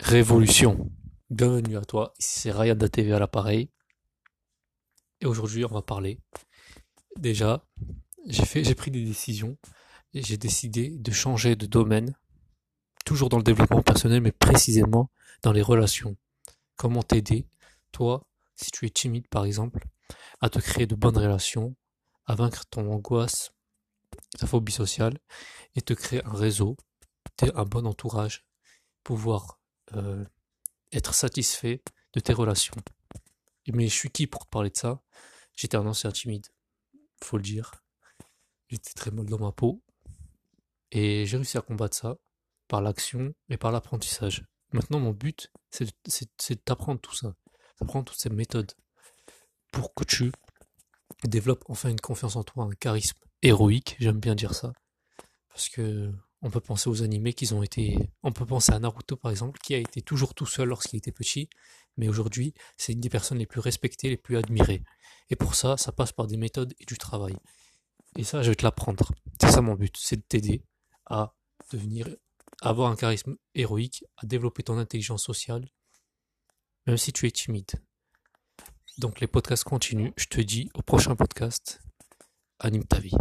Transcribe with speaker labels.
Speaker 1: Révolution. Bienvenue à toi, c'est Ryan TV à l'appareil. Et aujourd'hui, on va parler. Déjà, j'ai fait, j'ai pris des décisions j'ai décidé de changer de domaine, toujours dans le développement personnel, mais précisément dans les relations. Comment t'aider, toi, si tu es timide par exemple, à te créer de bonnes relations, à vaincre ton angoisse, ta phobie sociale, et te créer un réseau, un bon entourage, pouvoir euh, être satisfait de tes relations. Mais je suis qui pour te parler de ça? J'étais un ancien timide, faut le dire. J'étais très mal dans ma peau. Et j'ai réussi à combattre ça par l'action et par l'apprentissage. Maintenant, mon but, c'est d'apprendre tout ça, d'apprendre toutes ces méthodes pour que tu développes enfin une confiance en toi, un charisme héroïque, j'aime bien dire ça. Parce que on peut penser aux animés qui ont été. On peut penser à Naruto par exemple, qui a été toujours tout seul lorsqu'il était petit, mais aujourd'hui c'est une des personnes les plus respectées, les plus admirées. Et pour ça, ça passe par des méthodes et du travail. Et ça, je vais te l'apprendre. C'est ça mon but, c'est de t'aider à devenir, avoir un charisme héroïque, à développer ton intelligence sociale, même si tu es timide. Donc les podcasts continuent. Je te dis au prochain podcast. Anime ta vie.